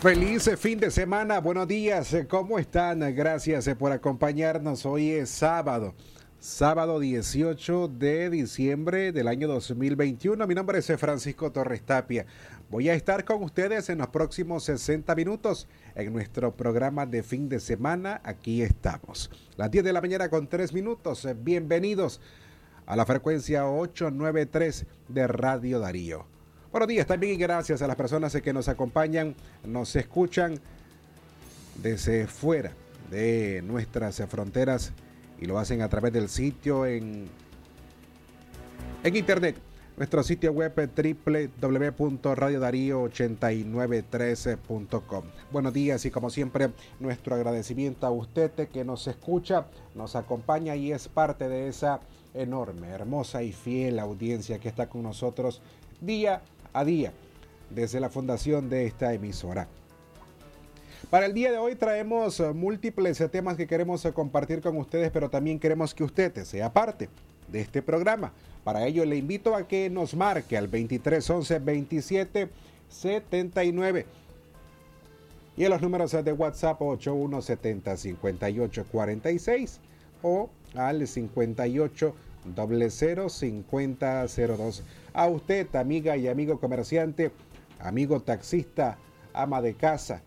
Feliz fin de semana, buenos días, ¿cómo están? Gracias por acompañarnos. Hoy es sábado, sábado 18 de diciembre del año 2021. Mi nombre es Francisco Torres Tapia. Voy a estar con ustedes en los próximos 60 minutos en nuestro programa de fin de semana. Aquí estamos. Las 10 de la mañana con 3 minutos. Bienvenidos a la frecuencia 893 de Radio Darío. Buenos días también y gracias a las personas que nos acompañan, nos escuchan desde fuera de nuestras fronteras y lo hacen a través del sitio en, en internet. Nuestro sitio web www.radiodarío8913.com. Buenos días y como siempre nuestro agradecimiento a usted que nos escucha, nos acompaña y es parte de esa enorme, hermosa y fiel audiencia que está con nosotros día día desde la fundación de esta emisora. Para el día de hoy traemos eh, múltiples eh, temas que queremos eh, compartir con ustedes, pero también queremos que usted sea parte de este programa. Para ello le invito a que nos marque al 2311 27 79 y en los números de WhatsApp 8170 58 46 o al 58 005002. A usted, amiga y amigo comerciante, amigo taxista, ama de casa,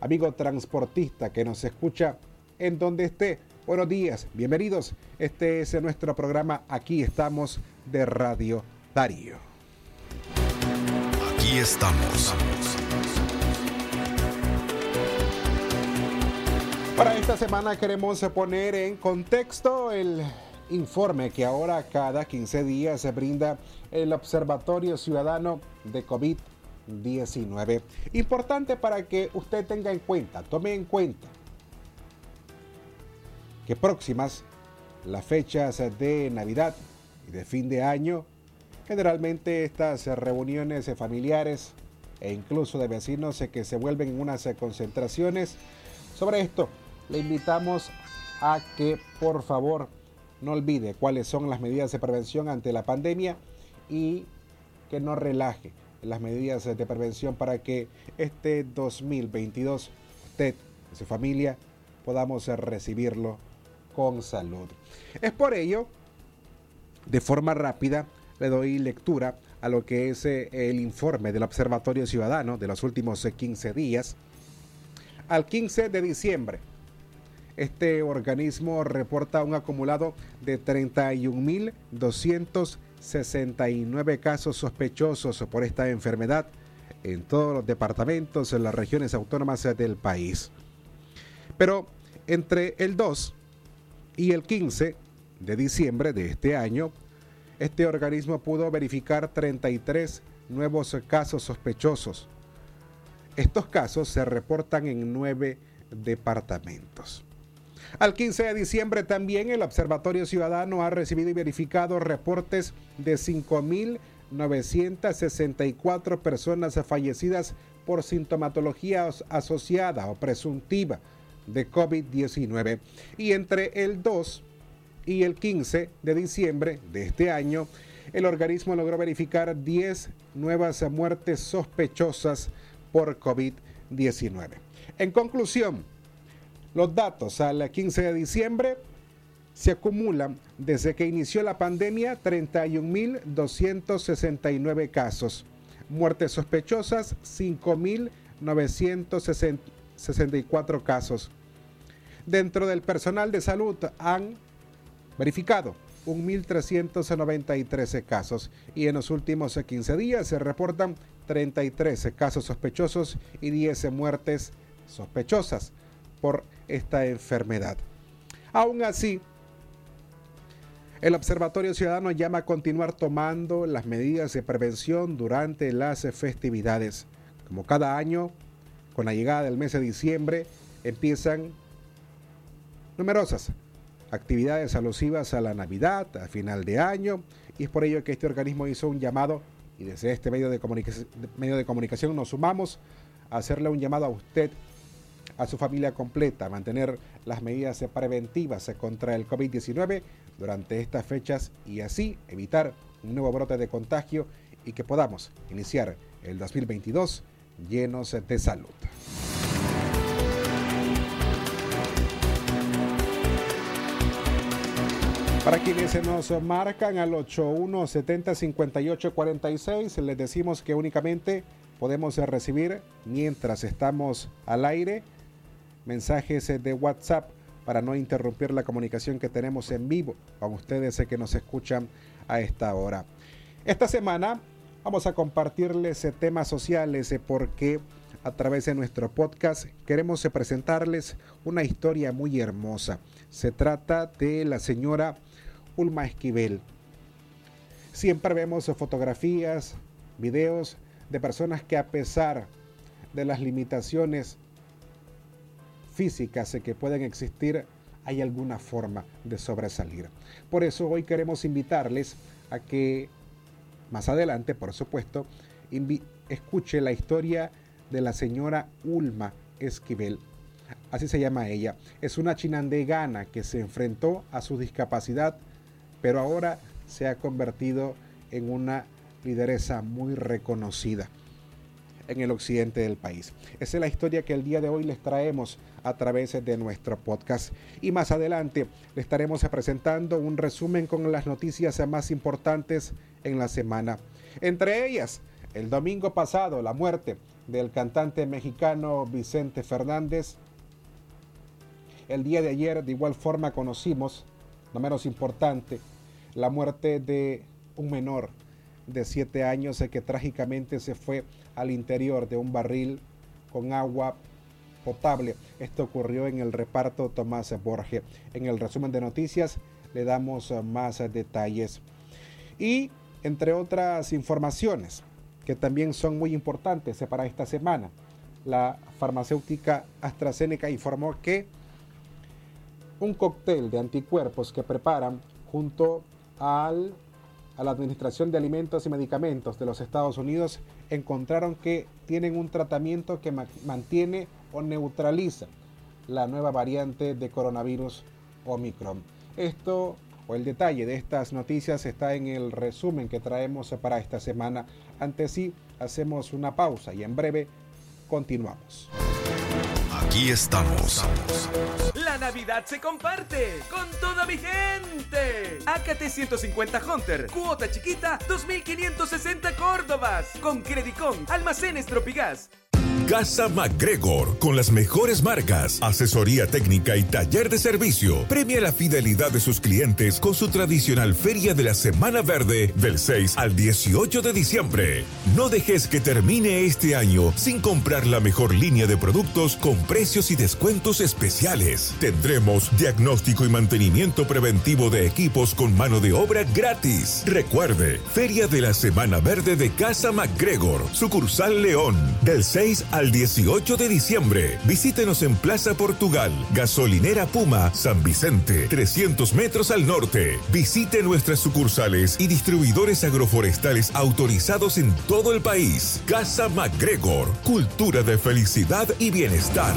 amigo transportista que nos escucha en donde esté. Buenos días, bienvenidos. Este es nuestro programa Aquí estamos de Radio Darío. Aquí estamos. Para esta semana queremos poner en contexto el informe que ahora cada 15 días se brinda el Observatorio Ciudadano de COVID-19. Importante para que usted tenga en cuenta, tome en cuenta que próximas las fechas de Navidad y de fin de año, generalmente estas reuniones familiares e incluso de vecinos que se vuelven en unas concentraciones. Sobre esto, le invitamos a que por favor no olvide cuáles son las medidas de prevención ante la pandemia y que no relaje las medidas de prevención para que este 2022 usted y su familia podamos recibirlo con salud. Es por ello, de forma rápida, le doy lectura a lo que es eh, el informe del Observatorio Ciudadano de los últimos 15 días. Al 15 de diciembre, este organismo reporta un acumulado de 31.269 casos sospechosos por esta enfermedad en todos los departamentos en las regiones autónomas del país. Pero entre el 2 y el 15 de diciembre de este año, este organismo pudo verificar 33 nuevos casos sospechosos. Estos casos se reportan en nueve departamentos. Al 15 de diciembre también el Observatorio Ciudadano ha recibido y verificado reportes de 5.964 personas fallecidas por sintomatología asociada o presuntiva de COVID-19. Y entre el 2 y el 15 de diciembre de este año, el organismo logró verificar 10 nuevas muertes sospechosas por COVID-19. En conclusión, los datos al 15 de diciembre se acumulan desde que inició la pandemia 31.269 casos. Muertes sospechosas 5.964 casos. Dentro del personal de salud han verificado 1.393 casos y en los últimos 15 días se reportan 33 casos sospechosos y 10 muertes sospechosas por esta enfermedad. Aún así, el Observatorio Ciudadano llama a continuar tomando las medidas de prevención durante las festividades. Como cada año, con la llegada del mes de diciembre, empiezan numerosas actividades alusivas a la Navidad, a final de año, y es por ello que este organismo hizo un llamado, y desde este medio de, medio de comunicación nos sumamos a hacerle un llamado a usted, a su familia completa, mantener las medidas preventivas contra el COVID-19 durante estas fechas y así evitar un nuevo brote de contagio y que podamos iniciar el 2022 llenos de salud. Para quienes se nos marcan al 81 70 58 46, les decimos que únicamente podemos recibir mientras estamos al aire mensajes de WhatsApp para no interrumpir la comunicación que tenemos en vivo con ustedes que nos escuchan a esta hora. Esta semana vamos a compartirles temas sociales porque a través de nuestro podcast queremos presentarles una historia muy hermosa. Se trata de la señora Ulma Esquivel. Siempre vemos fotografías, videos de personas que a pesar de las limitaciones físicas que pueden existir, hay alguna forma de sobresalir. Por eso hoy queremos invitarles a que más adelante, por supuesto, escuche la historia de la señora Ulma Esquivel. Así se llama ella. Es una chinandegana que se enfrentó a su discapacidad pero ahora se ha convertido en una lideresa muy reconocida en el occidente del país. Esa es la historia que el día de hoy les traemos a través de nuestro podcast. Y más adelante le estaremos presentando un resumen con las noticias más importantes en la semana. Entre ellas, el domingo pasado, la muerte del cantante mexicano Vicente Fernández. El día de ayer, de igual forma, conocimos no menos importante, la muerte de un menor de siete años que trágicamente se fue al interior de un barril con agua potable. Esto ocurrió en el reparto Tomás Borges. En el resumen de noticias le damos más detalles. Y entre otras informaciones que también son muy importantes para esta semana, la farmacéutica AstraZeneca informó que un cóctel de anticuerpos que preparan junto al, a la Administración de Alimentos y Medicamentos de los Estados Unidos encontraron que tienen un tratamiento que mantiene o neutraliza la nueva variante de coronavirus Omicron. Esto o el detalle de estas noticias está en el resumen que traemos para esta semana. Antes sí, hacemos una pausa y en breve continuamos. Aquí estamos. Navidad se comparte con toda mi gente. AKT 150 Hunter, cuota chiquita, 2560 Córdobas. Con Credicon, almacenes Tropigas. Casa MacGregor, con las mejores marcas, asesoría técnica y taller de servicio, premia la fidelidad de sus clientes con su tradicional Feria de la Semana Verde del 6 al 18 de diciembre. No dejes que termine este año sin comprar la mejor línea de productos con precios y descuentos especiales. Tendremos diagnóstico y mantenimiento preventivo de equipos con mano de obra gratis. Recuerde, Feria de la Semana Verde de Casa MacGregor, sucursal León, del 6 al al 18 de diciembre. Visítenos en Plaza Portugal, Gasolinera Puma, San Vicente, 300 metros al norte. Visite nuestras sucursales y distribuidores agroforestales autorizados en todo el país. Casa MacGregor, cultura de felicidad y bienestar.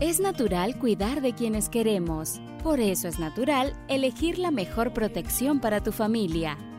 Es natural cuidar de quienes queremos. Por eso es natural elegir la mejor protección para tu familia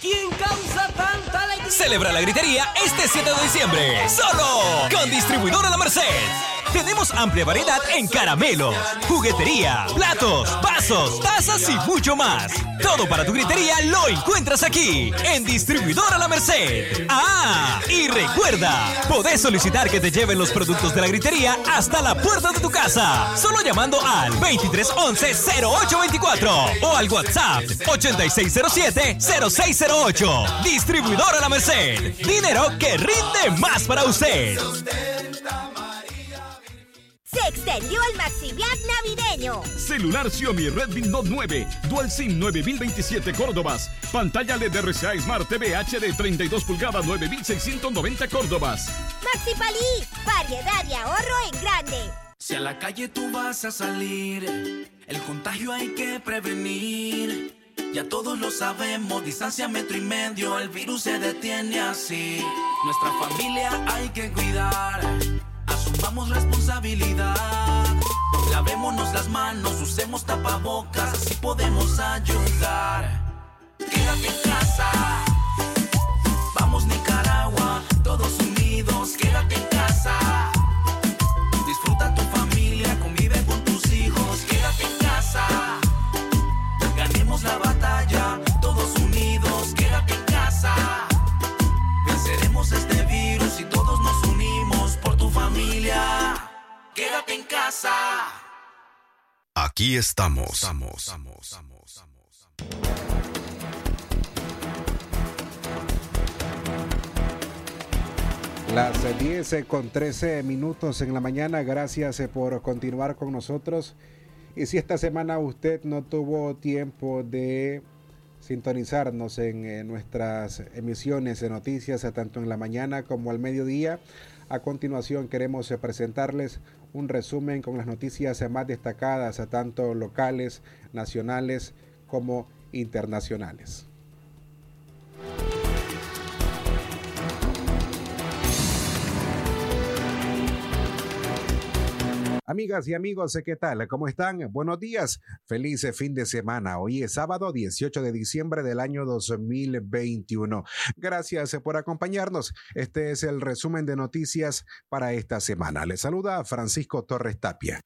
¿Quién causa tanta alegría? Celebra la gritería este 7 de diciembre, solo con Distribuidora La Merced. Tenemos amplia variedad en caramelos, juguetería, platos, vasos, tazas y mucho más. Todo para tu gritería lo encuentras aquí, en Distribuidora La Merced. Ah, y recuerda, podés solicitar que te lleven los productos de la gritería hasta la puerta de tu casa, solo llamando al 2311-0824 o al WhatsApp 8607-0608. Distribuidora La Merced. Dinero que rinde más para usted. Se extendió el MaxiViac navideño. Celular Xiaomi Redmi Note 9, Dual SIM 9027 Córdobas. Pantalla LED RCA Smart TV HD 32 pulgadas 9690 Córdobas. Maxi Palí, variedad y ahorro en grande. Si a la calle tú vas a salir, el contagio hay que prevenir. Ya todos lo sabemos, distancia metro y medio, el virus se detiene así. Nuestra familia hay que cuidar, asumamos responsabilidad. Lavémonos las manos, usemos tapabocas, así podemos ayudar. Casa, Quédate en casa. Aquí estamos. estamos. Las 10 con 13 minutos en la mañana, gracias eh, por continuar con nosotros. Y si esta semana usted no tuvo tiempo de sintonizarnos en eh, nuestras emisiones de noticias, eh, tanto en la mañana como al mediodía, a continuación queremos presentarles un resumen con las noticias más destacadas, tanto locales, nacionales como internacionales. Amigas y amigos, ¿qué tal? ¿Cómo están? Buenos días. Feliz fin de semana. Hoy es sábado 18 de diciembre del año 2021. Gracias por acompañarnos. Este es el resumen de noticias para esta semana. Le saluda Francisco Torres Tapia.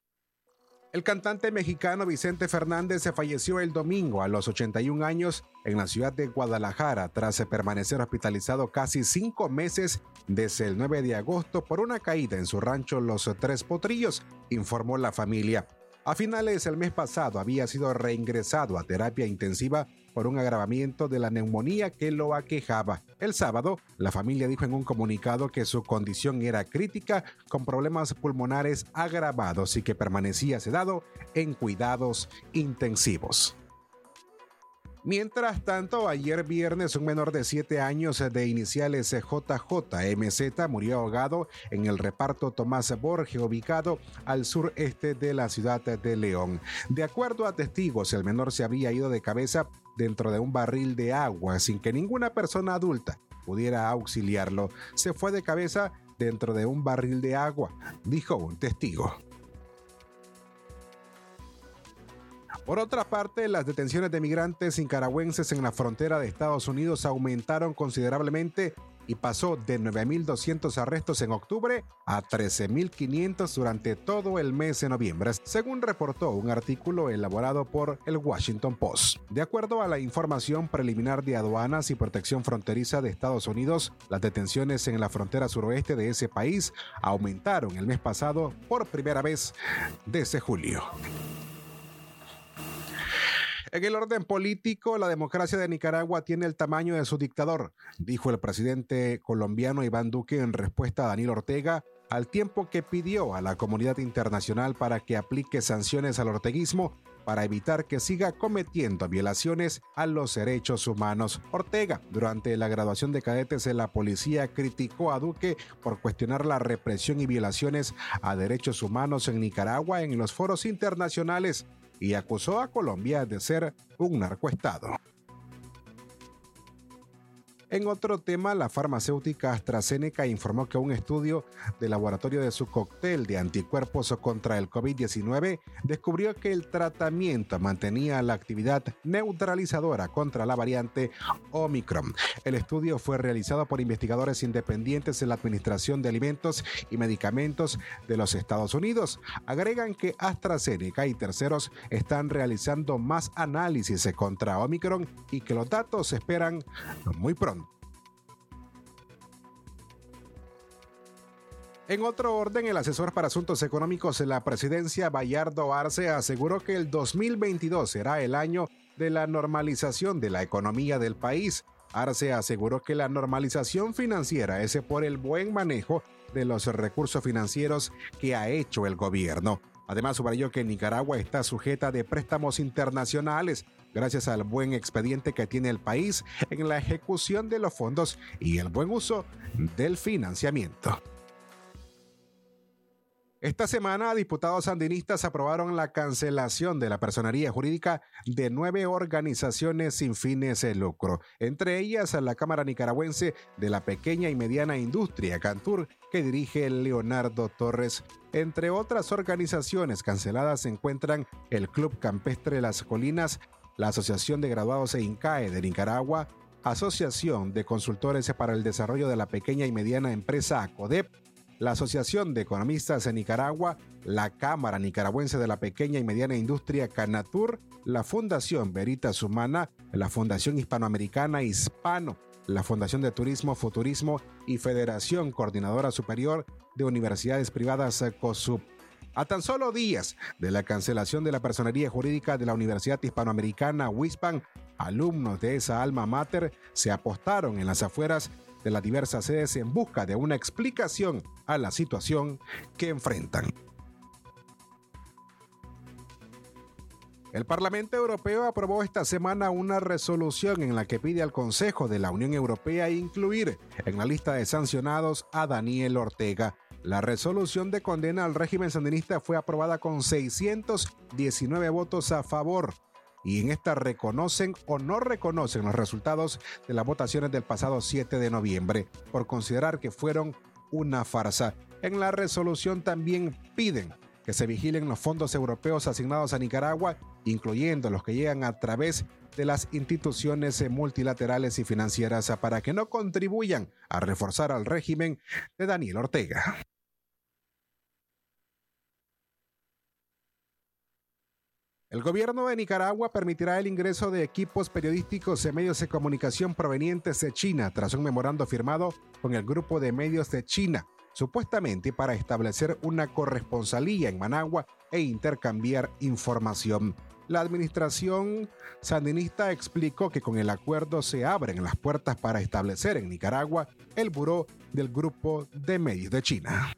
El cantante mexicano Vicente Fernández se falleció el domingo a los 81 años en la ciudad de Guadalajara tras permanecer hospitalizado casi cinco meses desde el 9 de agosto por una caída en su rancho Los Tres Potrillos, informó la familia. A finales del mes pasado había sido reingresado a terapia intensiva por un agravamiento de la neumonía que lo aquejaba. El sábado, la familia dijo en un comunicado que su condición era crítica con problemas pulmonares agravados y que permanecía sedado en cuidados intensivos. Mientras tanto, ayer viernes un menor de 7 años de iniciales JJMZ murió ahogado en el reparto Tomás Borges ubicado al sureste de la ciudad de León. De acuerdo a testigos, el menor se había ido de cabeza dentro de un barril de agua sin que ninguna persona adulta pudiera auxiliarlo. Se fue de cabeza dentro de un barril de agua, dijo un testigo. Por otra parte, las detenciones de migrantes nicaragüenses en la frontera de Estados Unidos aumentaron considerablemente y pasó de 9.200 arrestos en octubre a 13.500 durante todo el mes de noviembre, según reportó un artículo elaborado por el Washington Post. De acuerdo a la información preliminar de aduanas y protección fronteriza de Estados Unidos, las detenciones en la frontera suroeste de ese país aumentaron el mes pasado por primera vez desde julio. En el orden político, la democracia de Nicaragua tiene el tamaño de su dictador, dijo el presidente colombiano Iván Duque en respuesta a Daniel Ortega, al tiempo que pidió a la comunidad internacional para que aplique sanciones al orteguismo para evitar que siga cometiendo violaciones a los derechos humanos. Ortega, durante la graduación de cadetes de la policía, criticó a Duque por cuestionar la represión y violaciones a derechos humanos en Nicaragua en los foros internacionales y acusó a Colombia de ser un narcoestado. En otro tema, la farmacéutica AstraZeneca informó que un estudio del laboratorio de su cóctel de anticuerpos contra el COVID-19 descubrió que el tratamiento mantenía la actividad neutralizadora contra la variante Omicron. El estudio fue realizado por investigadores independientes en la Administración de Alimentos y Medicamentos de los Estados Unidos. Agregan que AstraZeneca y terceros están realizando más análisis contra Omicron y que los datos se esperan muy pronto. En otro orden, el asesor para asuntos económicos de la presidencia, Bayardo Arce, aseguró que el 2022 será el año de la normalización de la economía del país. Arce aseguró que la normalización financiera es por el buen manejo de los recursos financieros que ha hecho el gobierno. Además, subrayó que Nicaragua está sujeta de préstamos internacionales gracias al buen expediente que tiene el país en la ejecución de los fondos y el buen uso del financiamiento. Esta semana, diputados sandinistas aprobaron la cancelación de la personería jurídica de nueve organizaciones sin fines de lucro, entre ellas la Cámara Nicaragüense de la Pequeña y Mediana Industria, Cantur, que dirige Leonardo Torres. Entre otras organizaciones canceladas se encuentran el Club Campestre Las Colinas, la Asociación de Graduados e INCAE de Nicaragua, Asociación de Consultores para el Desarrollo de la Pequeña y Mediana Empresa ACODEP, la Asociación de Economistas de Nicaragua, la Cámara Nicaragüense de la Pequeña y Mediana Industria Canatur, la Fundación Veritas Humana, la Fundación Hispanoamericana Hispano, la Fundación de Turismo Futurismo y Federación Coordinadora Superior de Universidades Privadas COSUP. A tan solo días de la cancelación de la personería jurídica de la Universidad Hispanoamericana WISPAN, alumnos de esa alma mater se apostaron en las afueras de las diversas sedes en busca de una explicación a la situación que enfrentan. El Parlamento Europeo aprobó esta semana una resolución en la que pide al Consejo de la Unión Europea incluir en la lista de sancionados a Daniel Ortega. La resolución de condena al régimen sandinista fue aprobada con 619 votos a favor, y en esta reconocen o no reconocen los resultados de las votaciones del pasado 7 de noviembre por considerar que fueron una farsa. En la resolución también piden que se vigilen los fondos europeos asignados a Nicaragua, incluyendo los que llegan a través de las instituciones multilaterales y financieras para que no contribuyan a reforzar al régimen de Daniel Ortega. El gobierno de Nicaragua permitirá el ingreso de equipos periodísticos y medios de comunicación provenientes de China tras un memorando firmado con el grupo de medios de China, supuestamente para establecer una corresponsalía en Managua e intercambiar información. La administración sandinista explicó que con el acuerdo se abren las puertas para establecer en Nicaragua el buró del grupo de medios de China.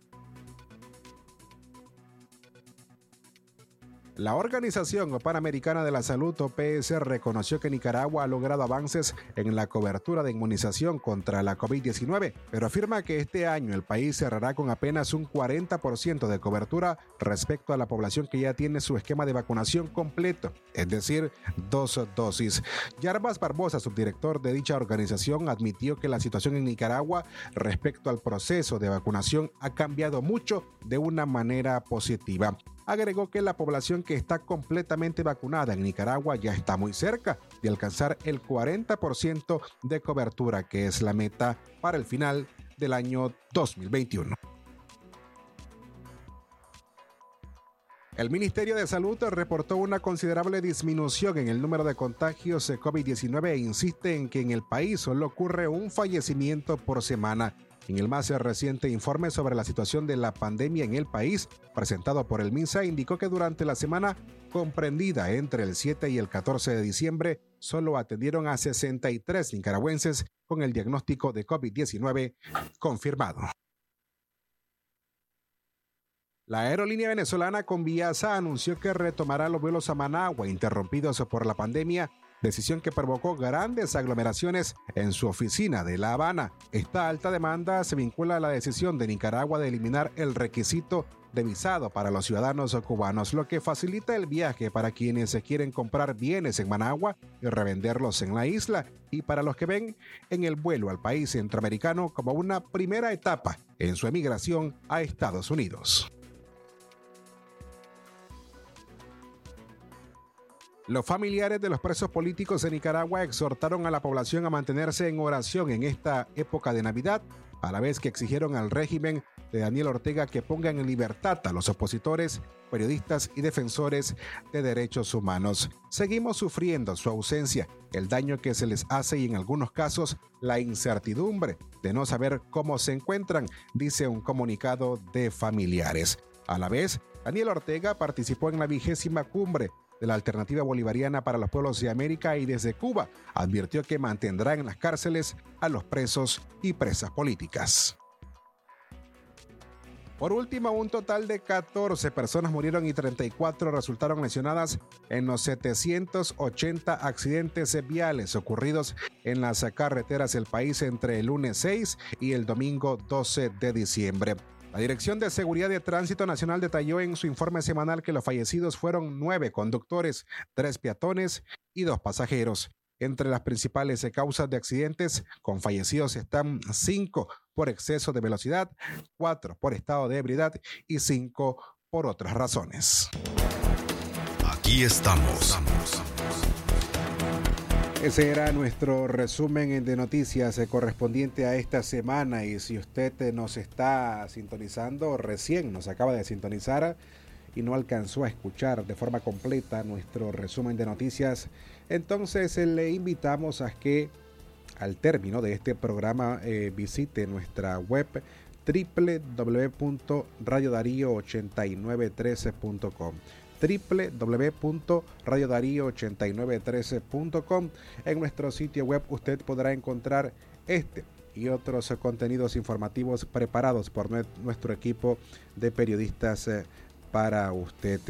La Organización Panamericana de la Salud, OPS, reconoció que Nicaragua ha logrado avances en la cobertura de inmunización contra la COVID-19, pero afirma que este año el país cerrará con apenas un 40% de cobertura respecto a la población que ya tiene su esquema de vacunación completo, es decir, dos dosis. Yarbas Barbosa, subdirector de dicha organización, admitió que la situación en Nicaragua respecto al proceso de vacunación ha cambiado mucho de una manera positiva agregó que la población que está completamente vacunada en Nicaragua ya está muy cerca de alcanzar el 40% de cobertura, que es la meta para el final del año 2021. El Ministerio de Salud reportó una considerable disminución en el número de contagios de COVID-19 e insiste en que en el país solo ocurre un fallecimiento por semana en el más reciente informe sobre la situación de la pandemia en el país, presentado por el MINSA, indicó que durante la semana comprendida entre el 7 y el 14 de diciembre, solo atendieron a 63 nicaragüenses con el diagnóstico de COVID-19 confirmado. La aerolínea venezolana Conviasa anunció que retomará los vuelos a Managua interrumpidos por la pandemia decisión que provocó grandes aglomeraciones en su oficina de La Habana. Esta alta demanda se vincula a la decisión de Nicaragua de eliminar el requisito de visado para los ciudadanos cubanos, lo que facilita el viaje para quienes quieren comprar bienes en Managua y revenderlos en la isla, y para los que ven en el vuelo al país centroamericano como una primera etapa en su emigración a Estados Unidos. Los familiares de los presos políticos de Nicaragua exhortaron a la población a mantenerse en oración en esta época de Navidad, a la vez que exigieron al régimen de Daniel Ortega que pongan en libertad a los opositores, periodistas y defensores de derechos humanos. Seguimos sufriendo su ausencia, el daño que se les hace y en algunos casos la incertidumbre de no saber cómo se encuentran, dice un comunicado de familiares. A la vez, Daniel Ortega participó en la vigésima cumbre de la Alternativa Bolivariana para los Pueblos de América y desde Cuba advirtió que mantendrá en las cárceles a los presos y presas políticas. Por último, un total de 14 personas murieron y 34 resultaron lesionadas en los 780 accidentes viales ocurridos en las carreteras del país entre el lunes 6 y el domingo 12 de diciembre. La Dirección de Seguridad de Tránsito Nacional detalló en su informe semanal que los fallecidos fueron nueve conductores, tres peatones y dos pasajeros. Entre las principales causas de accidentes con fallecidos están cinco por exceso de velocidad, cuatro por estado de ebriedad y cinco por otras razones. Aquí estamos. Ese era nuestro resumen de noticias correspondiente a esta semana. Y si usted nos está sintonizando recién, nos acaba de sintonizar y no alcanzó a escuchar de forma completa nuestro resumen de noticias, entonces eh, le invitamos a que al término de este programa eh, visite nuestra web www.radiodarío8913.com www.radiodarío8913.com En nuestro sitio web usted podrá encontrar este y otros contenidos informativos preparados por nuestro equipo de periodistas eh, para usted.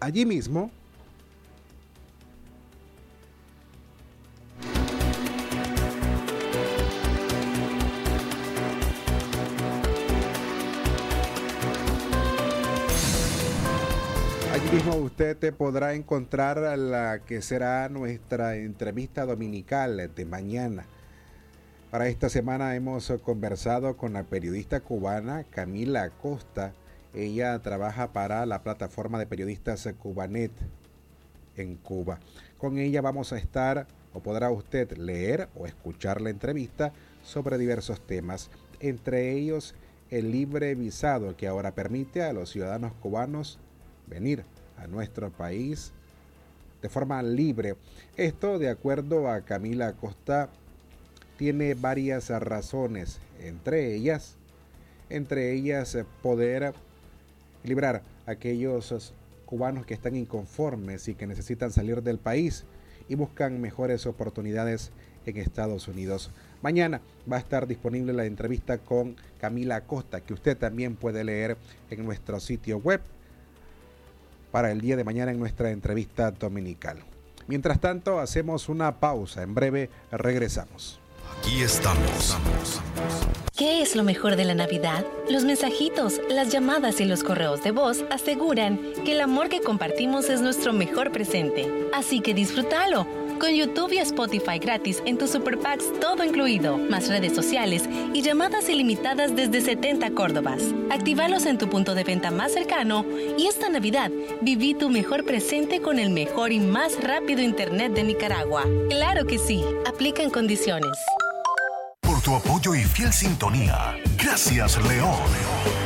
Allí mismo usted te podrá encontrar la que será nuestra entrevista dominical de mañana. Para esta semana hemos conversado con la periodista cubana Camila Acosta. Ella trabaja para la plataforma de periodistas Cubanet en Cuba. Con ella vamos a estar o podrá usted leer o escuchar la entrevista sobre diversos temas, entre ellos el libre visado que ahora permite a los ciudadanos cubanos venir a nuestro país de forma libre. Esto, de acuerdo a Camila Acosta, tiene varias razones, entre ellas, entre ellas poder librar a aquellos cubanos que están inconformes y que necesitan salir del país y buscan mejores oportunidades en Estados Unidos. Mañana va a estar disponible la entrevista con Camila Acosta, que usted también puede leer en nuestro sitio web para el día de mañana en nuestra entrevista dominical. Mientras tanto, hacemos una pausa. En breve regresamos. Aquí estamos. ¿Qué es lo mejor de la Navidad? Los mensajitos, las llamadas y los correos de voz aseguran que el amor que compartimos es nuestro mejor presente. Así que disfrútalo con YouTube y Spotify gratis en tus Super Packs, todo incluido, más redes sociales y llamadas ilimitadas desde 70 Córdobas. Actívalos en tu punto de venta más cercano y esta Navidad viví tu mejor presente con el mejor y más rápido Internet de Nicaragua. Claro que sí, aplica en condiciones. Por tu apoyo y fiel sintonía. Gracias, León.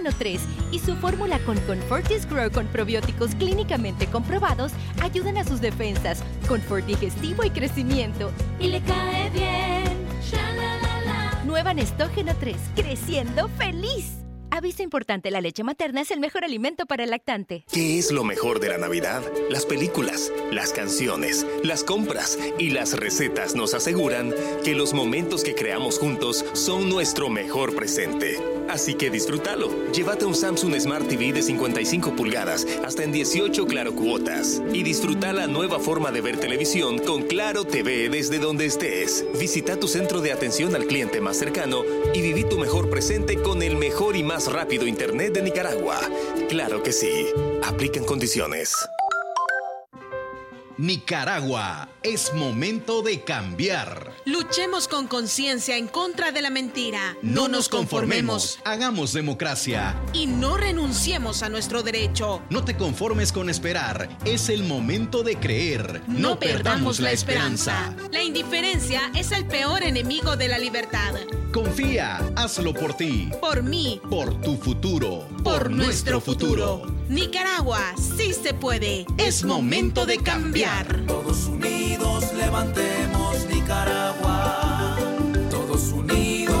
Nestógeno 3 y su fórmula con Confortis Grow con probióticos clínicamente comprobados ayudan a sus defensas, confort digestivo y crecimiento. Y le cae bien. Nueva Nestógeno 3, creciendo feliz. Aviso importante, la leche materna es el mejor alimento para el lactante. ¿Qué es lo mejor de la Navidad? Las películas, las canciones, las compras y las recetas nos aseguran que los momentos que creamos juntos son nuestro mejor presente. Así que disfrútalo. Llévate un Samsung Smart TV de 55 pulgadas hasta en 18 claro cuotas y disfruta la nueva forma de ver televisión con Claro TV desde donde estés. Visita tu centro de atención al cliente más cercano y viví tu mejor presente con el mejor y más rápido internet de Nicaragua. Claro que sí. Aplican condiciones. Nicaragua, es momento de cambiar. Luchemos con conciencia en contra de la mentira. No, nos conformemos. Hagamos democracia. Y no renunciemos a nuestro derecho. No te conformes con esperar. Es el momento de creer. No, perdamos la esperanza. La indiferencia es el peor enemigo de la libertad. Confía, hazlo por ti. Por mí. Por tu futuro. Por, nuestro futuro. Nicaragua, sí se puede. Es momento de cambiar. Todos unidos levantemos Nicaragua. Todos unidos.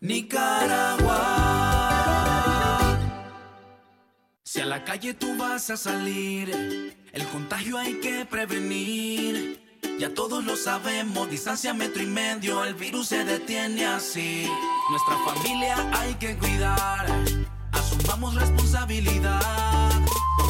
Nicaragua. Si a la calle tú vas a salir, el contagio hay que prevenir. Ya todos lo sabemos, distancia metro y medio, el virus se detiene así. Nuestra familia hay que cuidar, asumamos responsabilidad.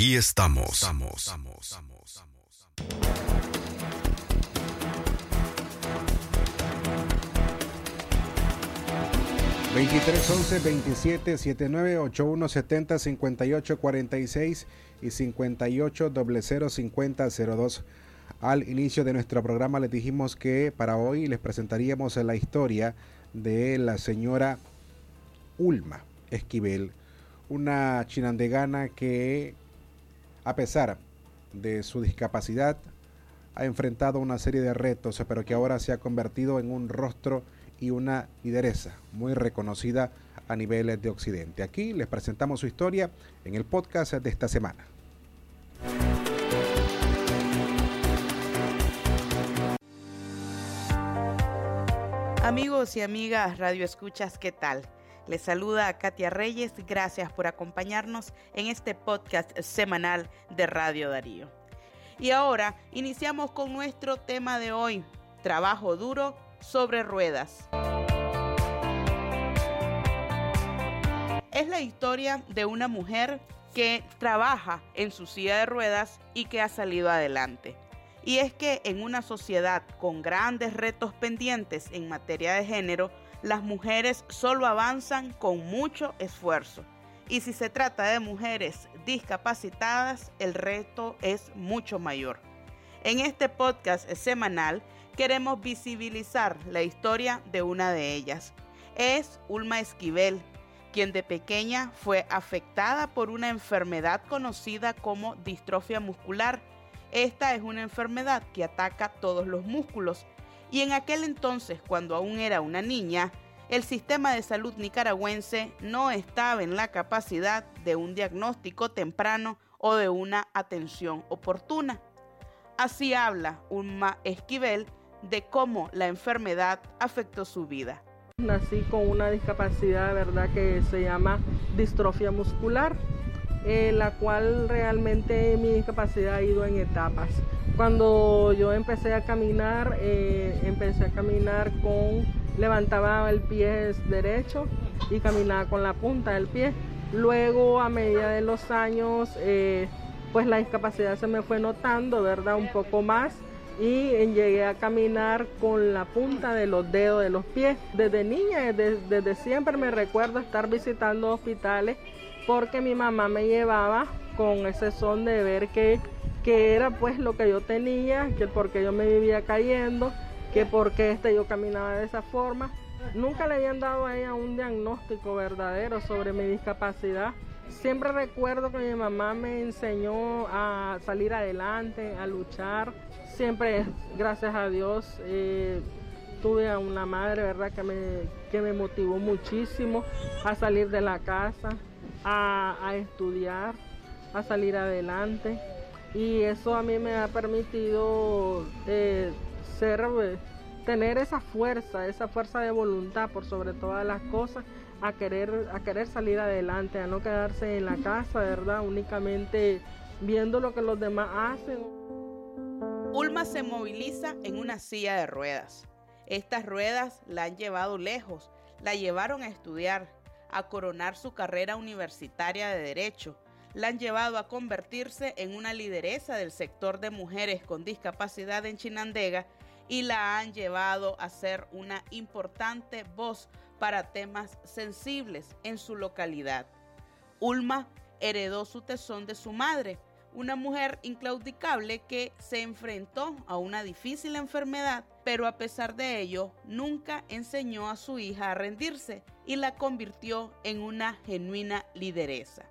Aquí estamos. 23 11 27 79 81 70 58 46 y 58 00 50 02. Al inicio de nuestro programa les dijimos que para hoy les presentaríamos la historia de la señora Ulma Esquivel, una chinandegana que a pesar de su discapacidad ha enfrentado una serie de retos, pero que ahora se ha convertido en un rostro y una lideresa muy reconocida a niveles de Occidente. Aquí les presentamos su historia en el podcast de esta semana. Amigos y amigas Radio Escuchas, ¿qué tal? Les saluda a Katia Reyes, gracias por acompañarnos en este podcast semanal de Radio Darío. Y ahora iniciamos con nuestro tema de hoy, trabajo duro sobre ruedas. Es la historia de una mujer que trabaja en su silla de ruedas y que ha salido adelante. Y es que en una sociedad con grandes retos pendientes en materia de género, las mujeres solo avanzan con mucho esfuerzo. Y si se trata de mujeres discapacitadas, el reto es mucho mayor. En este podcast semanal queremos visibilizar la historia de una de ellas. Es Ulma Esquivel, quien de pequeña fue afectada por una enfermedad conocida como distrofia muscular. Esta es una enfermedad que ataca todos los músculos y en aquel entonces, cuando aún era una niña, el sistema de salud nicaragüense no estaba en la capacidad de un diagnóstico temprano o de una atención oportuna. Así habla Ulma Esquivel de cómo la enfermedad afectó su vida. Nací con una discapacidad, ¿verdad?, que se llama distrofia muscular, eh, la cual realmente mi discapacidad ha ido en etapas. Cuando yo empecé a caminar, eh, empecé a caminar con, levantaba el pie derecho y caminaba con la punta del pie. Luego, a medida de los años, eh, pues la discapacidad se me fue notando, ¿verdad? Un poco más y llegué a caminar con la punta de los dedos de los pies. Desde niña, desde, desde siempre me recuerdo estar visitando hospitales porque mi mamá me llevaba con ese son de ver que, que era pues lo que yo tenía, que porque yo me vivía cayendo, que porque este yo caminaba de esa forma. Nunca le habían dado a ella un diagnóstico verdadero sobre mi discapacidad. Siempre recuerdo que mi mamá me enseñó a salir adelante, a luchar. Siempre, gracias a Dios, eh, tuve a una madre, ¿verdad?, que me, que me motivó muchísimo a salir de la casa, a, estudiar, a salir adelante. Y eso a mí me ha permitido eh, ser, tener esa fuerza, esa fuerza de voluntad por sobre todas las cosas a querer, a querer salir adelante, a no quedarse en la casa, ¿verdad? Únicamente viendo lo que los demás hacen. Ulma se moviliza en una silla de ruedas. Estas ruedas la han llevado lejos, la llevaron a estudiar, a coronar su carrera universitaria de Derecho, la han llevado a convertirse en una lideresa del sector de mujeres con discapacidad en Chinandega y la han llevado a ser una importante voz para temas sensibles en su localidad. Ulma heredó su tesón de su madre, una mujer inclaudicable que se enfrentó a una difícil enfermedad, pero a pesar de ello nunca enseñó a su hija a rendirse y la convirtió en una genuina lideresa.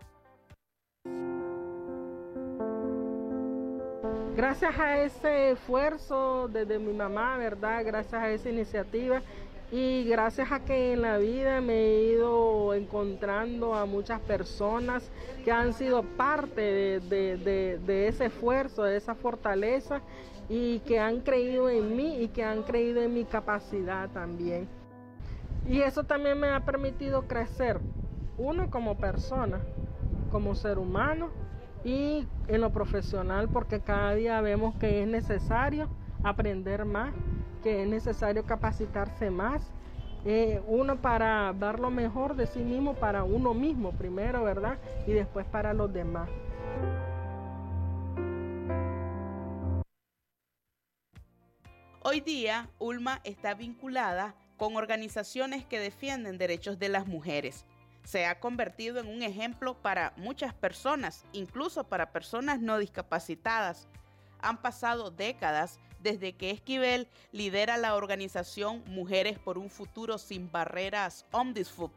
Gracias a ese esfuerzo desde mi mamá, ¿verdad? Gracias a esa iniciativa, y gracias a que en la vida me he ido encontrando a muchas personas que han sido parte de, ese esfuerzo, de esa fortaleza y que han creído en mí y que han creído en mi capacidad también. Y eso también me ha permitido crecer, uno como persona, como ser humano y en lo profesional, porque cada día vemos que es necesario aprender más que es necesario capacitarse más. Eh, uno para dar lo mejor de sí mismo para uno mismo primero, ¿verdad? Y después para los demás. Hoy día, Ulma está vinculada con organizaciones que defienden derechos de las mujeres. Se ha convertido en un ejemplo para muchas personas, incluso para personas no discapacitadas. Han pasado décadas desde que Esquivel lidera la organización Mujeres por un Futuro Sin Barreras Omdisfub.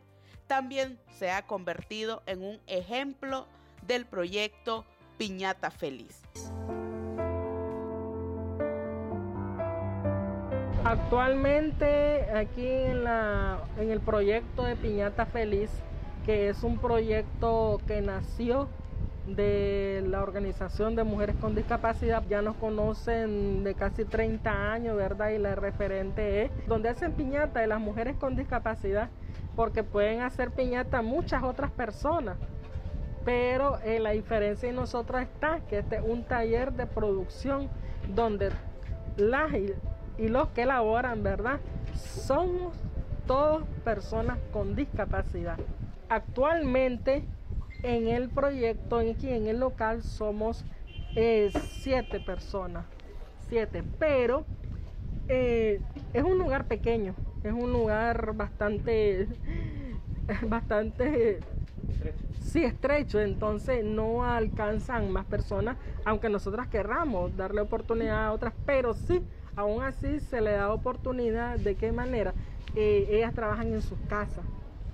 También se ha convertido en un ejemplo del proyecto Piñata Feliz. Actualmente aquí en, en el proyecto de Piñata Feliz, que es un proyecto que nació de la Organización de Mujeres con Discapacidad. Ya nos conocen de casi 30 años, ¿verdad? Y la referente es donde hacen piñata de las mujeres con discapacidad, porque pueden hacer piñata muchas otras personas. Pero eh, la diferencia en nosotros está que este es un taller de producción donde las y, los que elaboran, ¿verdad? Somos todos personas con discapacidad. Actualmente en el proyecto, aquí en el local, somos eh, siete personas. Siete. Pero eh, es un lugar pequeño. Es un lugar bastante. bastante. Sí, estrecho. Entonces no alcanzan más personas. Aunque nosotras querramos darle oportunidad a otras. Pero sí, aún así se le da oportunidad. ¿De qué manera? Eh, ellas trabajan en sus casas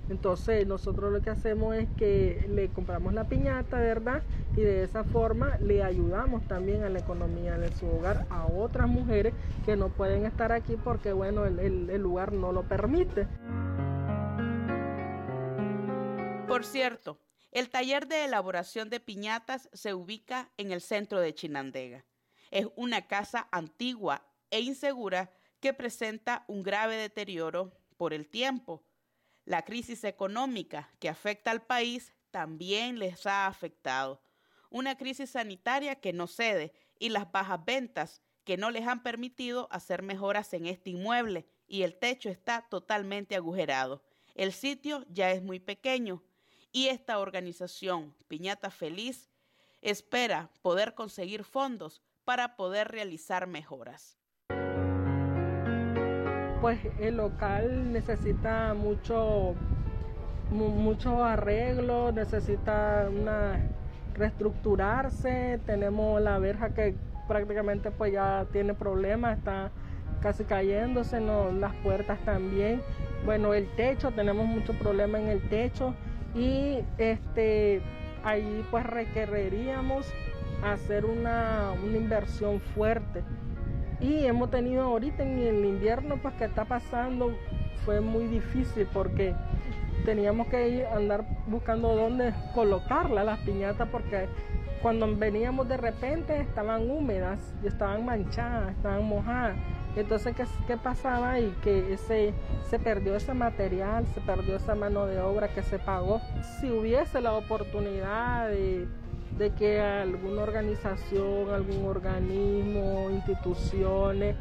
entonces nosotros lo que hacemos es que le compramos la piñata, ¿verdad? Y de esa forma le ayudamos también a la economía de su hogar a otras mujeres que no pueden estar aquí porque, bueno, el, lugar no lo permite. Por cierto, el taller de elaboración de piñatas se ubica en el centro de Chinandega. Es una casa antigua e insegura que presenta un grave deterioro por el tiempo la crisis económica que afecta al país también les ha afectado. Una crisis sanitaria que no cede y las bajas ventas que no les han permitido hacer mejoras en este inmueble y el techo está totalmente agujerado. El sitio ya es muy pequeño y esta organización, Piñata Feliz, espera poder conseguir fondos para poder realizar mejoras. Pues el local necesita mucho, mucho arreglo, necesita una reestructurarse. Tenemos la verja que prácticamente pues ya tiene problemas, está casi cayéndose, no, las puertas también. Bueno, el techo, tenemos mucho problema en el techo y este ahí pues requeriríamos hacer una, una inversión fuerte. Y hemos tenido ahorita en el invierno pues que está pasando fue muy difícil porque teníamos que ir andar buscando dónde colocarla las piñatas porque cuando veníamos de repente estaban húmedas estaban manchadas, estaban mojadas. Entonces, ¿qué, ¿qué, pasaba? Y que ese, se perdió ese material, se perdió esa mano de obra que se pagó. Si hubiese la oportunidad de, de que alguna organización, algún organismo, instituciones,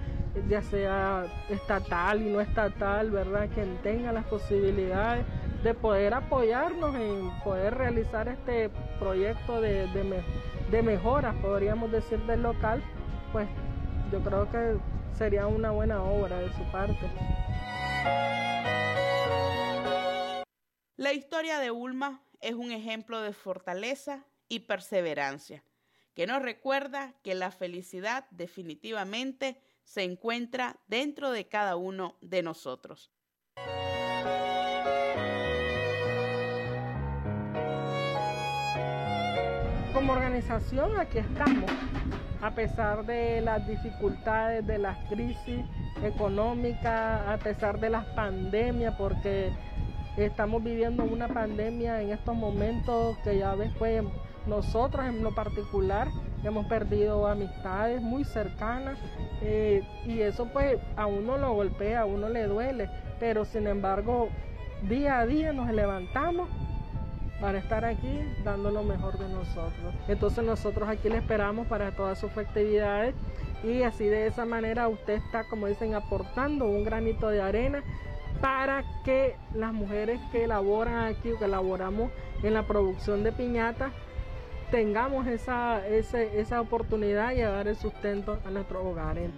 ya sea estatal y no estatal, ¿verdad? Que tenga las posibilidades de poder apoyarnos en poder realizar este proyecto de, de, de mejoras, podríamos decir, del local, pues yo creo que sería una buena obra de su parte. La historia de Ulma es un ejemplo de fortaleza y perseverancia, que nos recuerda que la felicidad definitivamente se encuentra dentro de cada uno de nosotros. Como organización aquí estamos, a pesar de las dificultades, de las crisis económicas, a pesar de las pandemias, porque estamos viviendo una pandemia en estos momentos que ya ves, pues nosotros en lo particular hemos perdido amistades muy cercanas eh, y eso pues a uno lo golpea, a uno le duele, pero sin embargo día a día nos levantamos para estar aquí dando lo mejor de nosotros. Entonces nosotros aquí le esperamos para todas sus festividades y así de esa manera usted está, como dicen, aportando un granito de arena para que las mujeres que elaboran aquí o que elaboramos en la producción de piñatas tengamos esa, esa oportunidad de dar el sustento a nuestros hogares.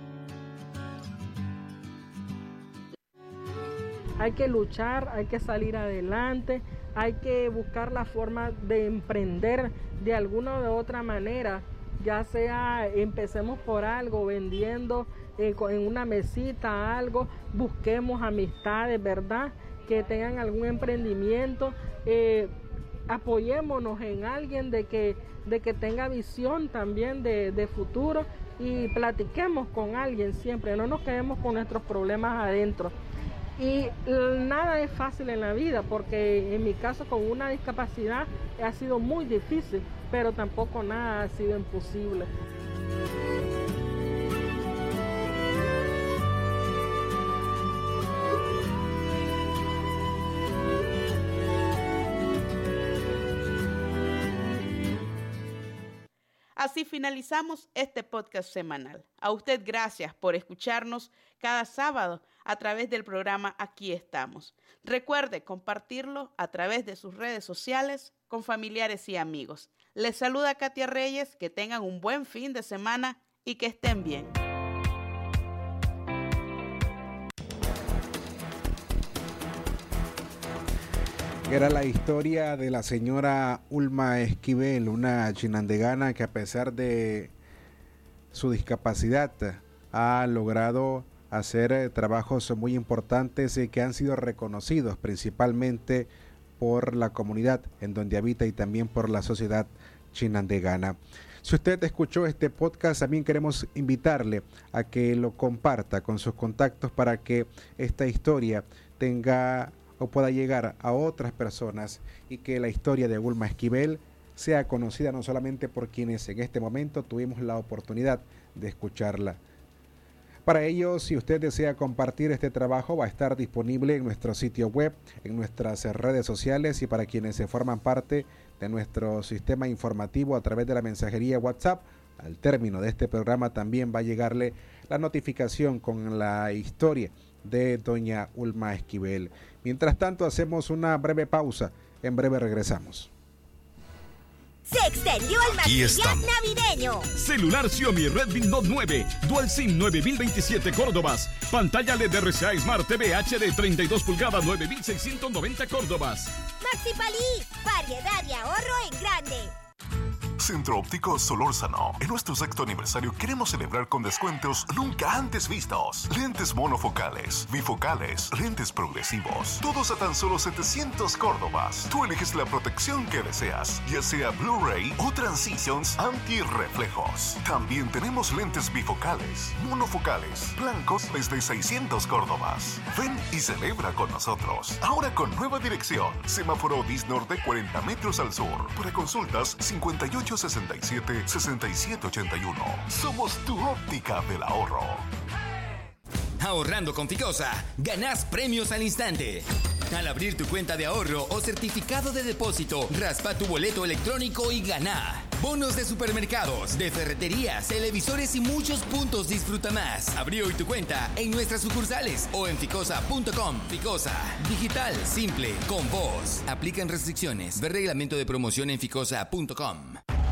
Hay que luchar, hay que salir adelante, hay que buscar la forma de emprender de alguna de otra manera, ya sea empecemos por algo, vendiendo eh, en una mesita algo, busquemos amistades, ¿verdad? Que tengan algún emprendimiento. Eh, apoyémonos en alguien de que, de que tenga visión también de, de, futuro y platiquemos con alguien siempre, no nos quedemos con nuestros problemas adentro. Y nada es fácil en la vida, porque en mi caso con una discapacidad ha sido muy difícil, pero tampoco nada ha sido imposible. Así finalizamos este podcast semanal. A usted gracias por escucharnos cada sábado a través del programa Aquí estamos. Recuerde compartirlo a través de sus redes sociales con familiares y amigos. Les saluda Katia Reyes, que tengan un buen fin de semana y que estén bien. Era la historia de la señora Ulma Esquivel, una chinandegana que a pesar de su discapacidad ha logrado hacer eh, trabajos muy importantes y que han sido reconocidos principalmente por la comunidad en donde habita y también por la sociedad chinandegana. Si usted escuchó este podcast, también queremos invitarle a que lo comparta con sus contactos para que esta historia tenga o pueda llegar a otras personas y que la historia de Bulma Esquivel sea conocida no solamente por quienes en este momento tuvimos la oportunidad de escucharla. Para ello, si usted desea compartir este trabajo, va a estar disponible en nuestro sitio web, en nuestras redes sociales y para quienes se forman parte de nuestro sistema informativo a través de la mensajería WhatsApp. Al término de este programa también va a llegarle la notificación con la historia de doña Ulma Esquivel. Mientras tanto, hacemos una breve pausa. En breve regresamos. Se extendió el material navideño. Celular Xiaomi Redmi Note 9, Dual SIM 9027 Córdobas. Pantalla LED RCA Smart TV HD 32 pulgadas 9690 Córdobas. Maxi Palí, variedad y ahorro en grande. Centro Óptico Solórzano. En nuestro sexto aniversario queremos celebrar con descuentos nunca antes vistos. Lentes monofocales, bifocales, lentes progresivos. Todos a tan solo 700 Córdobas. Tú eliges la protección que deseas, ya sea Blu-ray o Transitions anti-reflejos. También tenemos lentes bifocales, monofocales, blancos desde 600 Córdobas. Ven y celebra con nosotros. Ahora con nueva dirección. Semáforo Dis Norte 40 metros al sur. Para consultas 58 67-6781. Somos tu óptica del ahorro. Ahorrando con Ficosa, ganás premios al instante. Al abrir tu cuenta de ahorro o certificado de depósito, raspa tu boleto electrónico y gana. Bonos de supermercados, de ferreterías, televisores y muchos puntos disfruta más. Abrí hoy tu cuenta en nuestras sucursales o en ficosa.com. Ficosa, digital, simple, con voz. Aplican restricciones. Ver reglamento de promoción en ficosa.com.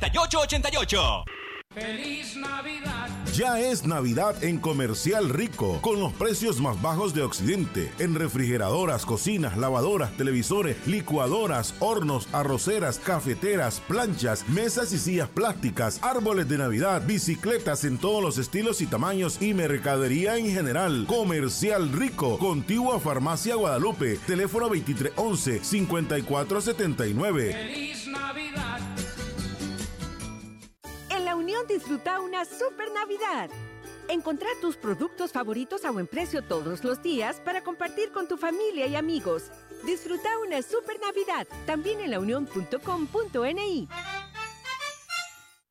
9888. ¡Feliz Navidad! Ya es Navidad en Comercial Rico, con los precios más bajos de Occidente. En refrigeradoras, cocinas, lavadoras, televisores, licuadoras, hornos, arroceras, cafeteras, planchas, mesas y sillas plásticas, árboles de Navidad, bicicletas en todos los estilos y tamaños y mercadería en general. Comercial Rico, contigua Farmacia Guadalupe, teléfono 2311-5479. Disfruta una super Navidad. Encontrar tus productos favoritos a buen precio todos los días para compartir con tu familia y amigos. Disfruta una super Navidad también en launión.com.ni.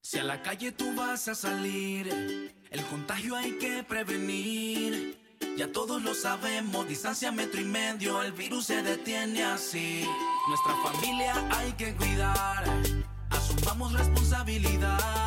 Si a la calle tú vas a salir, el contagio hay que prevenir. Ya todos lo sabemos, distancia metro y medio, el virus se detiene así. Nuestra familia hay que cuidar, asumamos responsabilidad.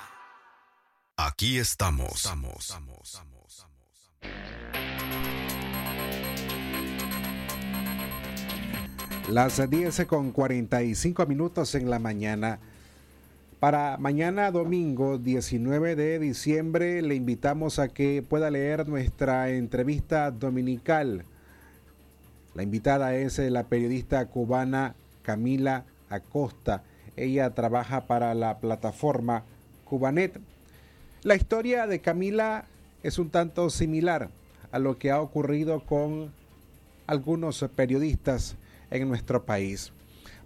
Aquí estamos. Las 10 con 45 minutos en la mañana. Para mañana domingo 19 de diciembre le invitamos a que pueda leer nuestra entrevista dominical. La invitada es la periodista cubana Camila Acosta. Ella trabaja para la plataforma Cubanet. La historia de Camila es un tanto similar a lo que ha ocurrido con algunos periodistas en nuestro país.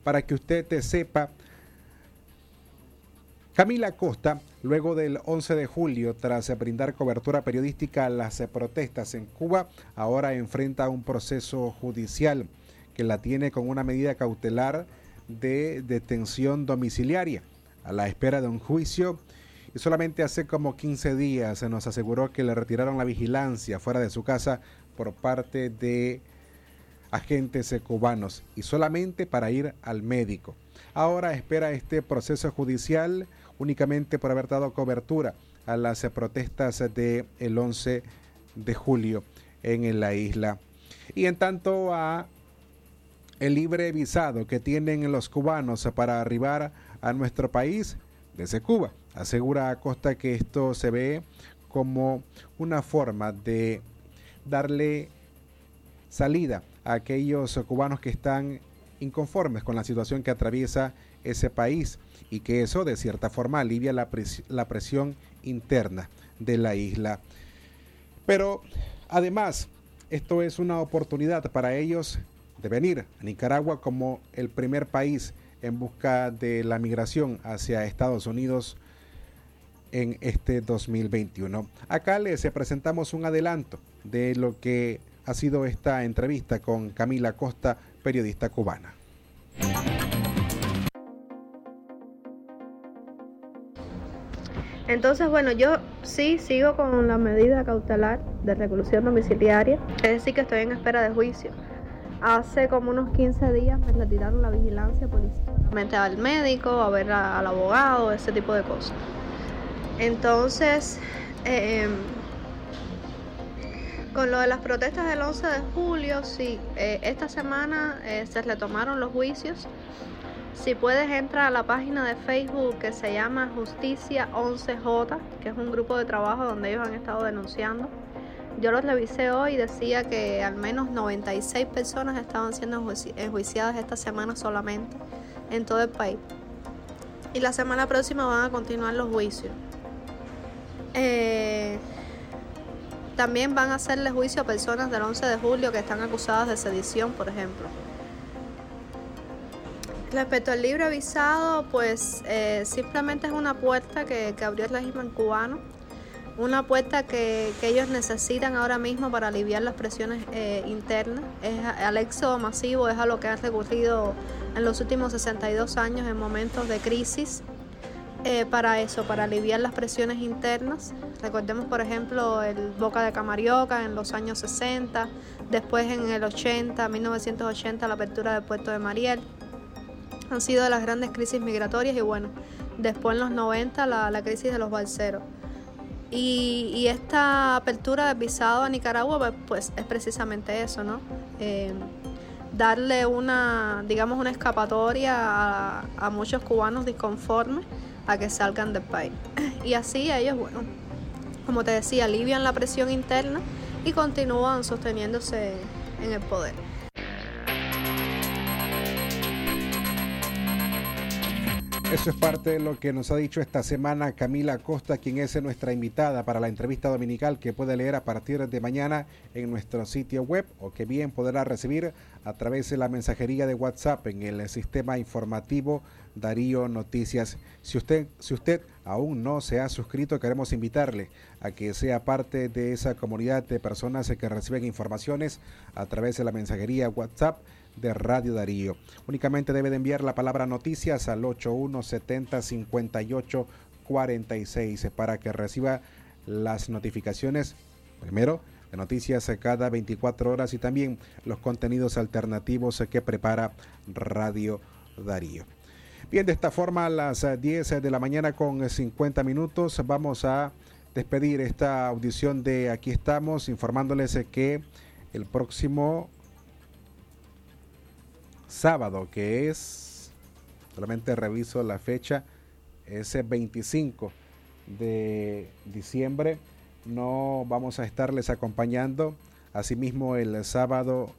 Para que usted te sepa, Camila Costa, luego del 11 de julio, tras brindar cobertura periodística a las protestas en Cuba, ahora enfrenta un proceso judicial que la tiene con una medida cautelar de detención domiciliaria a la espera de un juicio y solamente hace como 15 días se nos aseguró que le retiraron la vigilancia fuera de su casa por parte de agentes cubanos y solamente para ir al médico. Ahora espera este proceso judicial únicamente por haber dado cobertura a las protestas del el 11 de julio en la isla. Y en tanto a el libre visado que tienen los cubanos para arribar a nuestro país desde Cuba. Asegura Acosta que esto se ve como una forma de darle salida a aquellos cubanos que están inconformes con la situación que atraviesa ese país y que eso de cierta forma alivia la, la presión interna de la isla. Pero además, esto es una oportunidad para ellos de venir a Nicaragua como el primer país en busca de la migración hacia Estados Unidos en este 2021. Acá les presentamos un adelanto de lo que ha sido esta entrevista con Camila Costa, periodista cubana. Entonces, bueno, yo sí sigo con la medida cautelar de reclusión domiciliaria, es decir, que estoy en espera de juicio. Hace como unos 15 días me retiraron la vigilancia policial, al médico, a ver al abogado, ese tipo de cosas. Entonces, em, con lo de las protestas del 11 de julio, sí, eh, esta semana eh, se retomaron los juicios. Si puedes entrar a la página de Facebook que se llama Justicia 11J, que es un grupo de trabajo donde ellos han estado denunciando. Yo los revisé hoy y decía que al menos 96 personas estaban siendo enjuiciadas esta semana solamente en todo el país. Y la semana próxima van a continuar los juicios. Eh, también van a hacerle juicio a personas del 11 de julio que están acusadas de sedición, por ejemplo. Respecto al libre avisado, pues eh, simplemente es una puerta que, abrió el régimen cubano, una puerta que, ellos necesitan ahora mismo para aliviar las presiones eh, internas. Es al éxodo masivo, es a lo que han recurrido en los últimos 62 años en momentos de crisis eh, para eso, para aliviar las presiones internas. Recordemos, por ejemplo, el Boca de Camarioca en los años 60, después en el 80, 1980, la apertura del puerto de Mariel. Han sido las grandes crisis migratorias y bueno, después en los 90 la, crisis de los balseros. Y, esta apertura de visado a Nicaragua, pues, pues es precisamente eso, ¿no? Eh, darle una, digamos, una escapatoria a, a muchos cubanos disconformes a que salgan del país. Y así ellos, bueno, como te decía, alivian la presión interna y continúan sosteniéndose en el poder. Eso es parte de lo que nos ha dicho esta semana Camila Costa, quien es nuestra invitada para la entrevista dominical que puede leer a partir de mañana en nuestro sitio web o que bien podrá recibir a través de la mensajería de WhatsApp en el sistema informativo Darío Noticias. Si usted, si usted aún no se ha suscrito, queremos invitarle a que sea parte de esa comunidad de personas que reciben informaciones a través de la mensajería WhatsApp de Radio Darío. Únicamente debe de enviar la palabra noticias al 8170 58 46 para que reciba las notificaciones primero de noticias cada 24 horas y también los contenidos alternativos que prepara Radio Darío. Bien, de esta forma a las 10 de la mañana con 50 minutos vamos a despedir esta audición de Aquí estamos informándoles que el próximo sábado, que es, solamente reviso la fecha, ese 25 de diciembre, no vamos a estarles acompañando. Asimismo, el sábado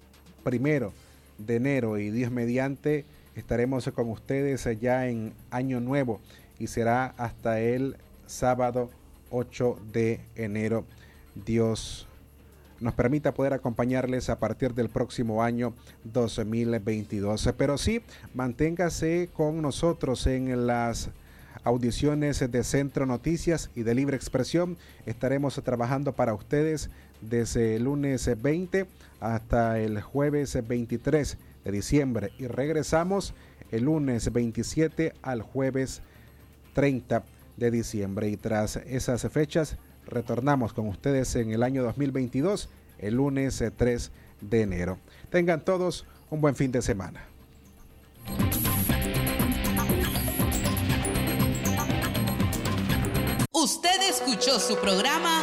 primero de enero y Dios mediante, estaremos con ustedes ya en Año Nuevo y será hasta el sábado 8 de enero. Dios nos permita poder acompañarles a partir del próximo año 2022. Pero sí, manténgase con nosotros en las audiciones de Centro Noticias y de Libre Expresión. Estaremos trabajando para ustedes desde el lunes 20 hasta el jueves 23 de diciembre y regresamos el lunes 27 al jueves 30 de diciembre. Y tras esas fechas retornamos con ustedes en el año 2022, el lunes 3 de enero. Tengan todos un buen fin de semana. Usted escuchó su programa